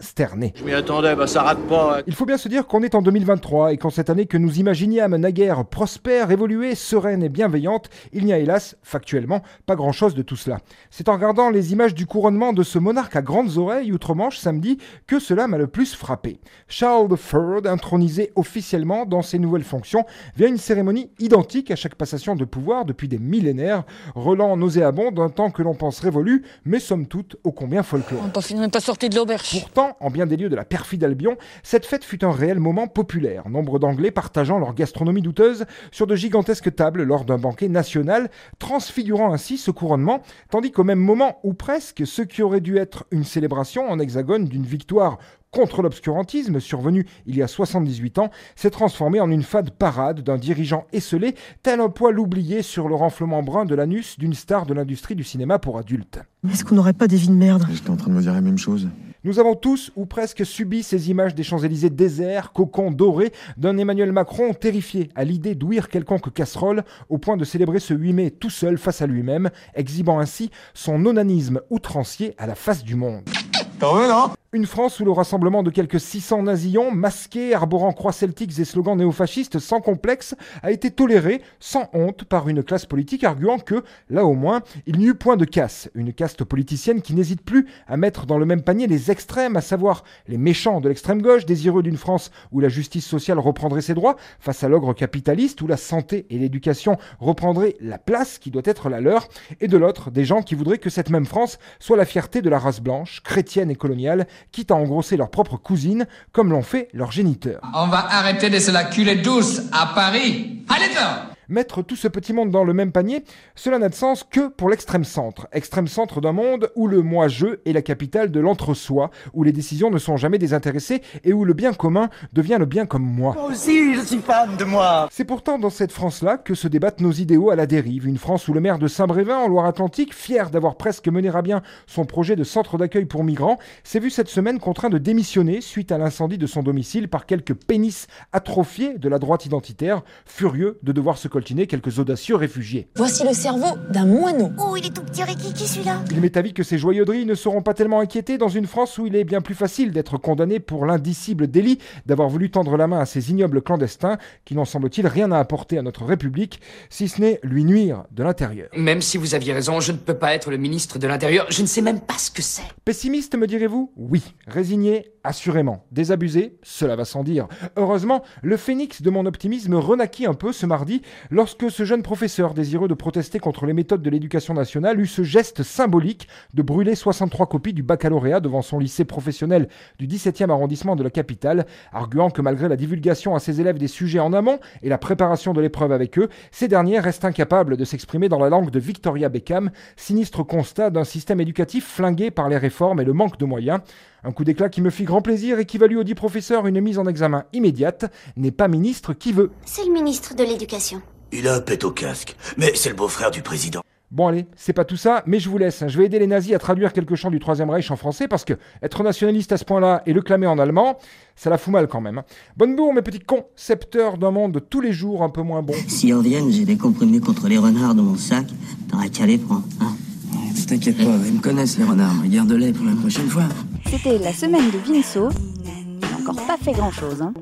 Je m'y attendais, bah ça rate pas. Il faut bien se dire qu'on est en 2023 et qu'en cette année que nous imaginions naguère prospère, évoluée, sereine et bienveillante, il n'y a hélas, factuellement, pas grand-chose de tout cela. C'est en regardant les images du couronnement de ce monarque à grandes oreilles outre-Manche samedi que cela m'a le plus frappé. Charles III, intronisé officiellement dans ses nouvelles fonctions via une cérémonie identique à chaque passation de pouvoir depuis des millénaires, relant nauséabond d'un temps que l'on pense révolu, mais somme toute ô combien folklore. On n'est pas sorti de l'auberge. Pourtant, en bien des lieux de la perfide Albion, cette fête fut un réel moment populaire, nombre d'Anglais partageant leur gastronomie douteuse sur de gigantesques tables lors d'un banquet national, transfigurant ainsi ce couronnement, tandis qu'au même moment, ou presque, ce qui aurait dû être une célébration en hexagone d'une victoire contre l'obscurantisme, survenu il y a 78 ans, s'est transformé en une fade parade d'un dirigeant esselé, tel un poil oublié sur le renflement brun de l'anus d'une star de l'industrie du cinéma pour adultes. Est-ce qu'on n'aurait pas des vies de merde? J'étais en train de me dire la même chose. Nous avons tous ou presque subi ces images des Champs-Élysées déserts, cocons dorés, d'un Emmanuel Macron terrifié à l'idée d'ouïr quelconque casserole au point de célébrer ce 8 mai tout seul face à lui-même, exhibant ainsi son onanisme outrancier à la face du monde. T'en veux, non? Une France où le rassemblement de quelques 600 nazillons, masqués, arborant croix celtiques et slogans néofascistes sans complexe, a été toléré sans honte par une classe politique arguant que, là au moins, il n'y eut point de casse. Une caste politicienne qui n'hésite plus à mettre dans le même panier les extrêmes, à savoir les méchants de l'extrême gauche, désireux d'une France où la justice sociale reprendrait ses droits face à l'ogre capitaliste, où la santé et l'éducation reprendraient la place qui doit être la leur, et de l'autre, des gens qui voudraient que cette même France soit la fierté de la race blanche, chrétienne et coloniale, quitte à engrosser leur propre cousine, comme l'ont fait leurs géniteurs. On va arrêter de se la culer douce à Paris. Allez, toi Mettre tout ce petit monde dans le même panier, cela n'a de sens que pour l'extrême centre. Extrême centre d'un monde où le moi-je est la capitale de l'entre-soi, où les décisions ne sont jamais désintéressées et où le bien commun devient le bien comme moi. Moi aussi, je suis fan de moi. C'est pourtant dans cette France-là que se débattent nos idéaux à la dérive. Une France où le maire de Saint-Brévin, en Loire-Atlantique, fier d'avoir presque mené à bien son projet de centre d'accueil pour migrants, s'est vu cette semaine contraint de démissionner suite à l'incendie de son domicile par quelques pénis atrophiés de la droite identitaire, furieux de devoir se coltiner quelques audacieux réfugiés. Voici le cerveau d'un moineau. Oh, il est tout petit Ricky, celui-là? Il m'est avis que ces joyauderies ne seront pas tellement inquiétées dans une France où il est bien plus facile d'être condamné pour l'indicible délit d'avoir voulu tendre la main à ces ignobles clandestins qui n'en semble-t-il rien à apporter à notre République, si ce n'est lui nuire de l'intérieur. Même si vous aviez raison, je ne peux pas être le ministre de l'Intérieur. Je ne sais même pas ce que c'est. Pessimiste, me direz-vous? Oui. Résigné Assurément. Désabusé Cela va sans dire. Heureusement, le phénix de mon optimisme renaquit un peu ce mardi lorsque ce jeune professeur désireux de protester contre les méthodes de l'éducation nationale eut ce geste symbolique de brûler 63 copies du baccalauréat devant son lycée professionnel du 17e arrondissement de la capitale, arguant que malgré la divulgation à ses élèves des sujets en amont et la préparation de l'épreuve avec eux, ces derniers restent incapables de s'exprimer dans la langue de Victoria Beckham, sinistre constat d'un système éducatif flingué par les réformes et le manque de moyens. Un coup d'éclat qui me fit grand plaisir et qui valut au dit professeur une mise en examen immédiate. N'est pas ministre qui veut. C'est le ministre de l'Éducation. Il a un pet au casque, mais c'est le beau-frère du président. Bon allez, c'est pas tout ça, mais je vous laisse. Je vais aider les nazis à traduire quelques chants du Troisième Reich en français parce que être nationaliste à ce point-là et le clamer en allemand, ça la fout mal quand même. hein. Bonne bourre mes petits concepteurs d'un monde de tous les jours un peu moins bon. Si en viennent, j'ai des comprimés contre les renards dans mon sac. T'auras qu'à les prendre, hein T'inquiète pas, ils me connaissent les renards. Garde-les pour la prochaine fois. C'était la semaine de Vinceau. Il n'a encore pas fait grand-chose. Hein.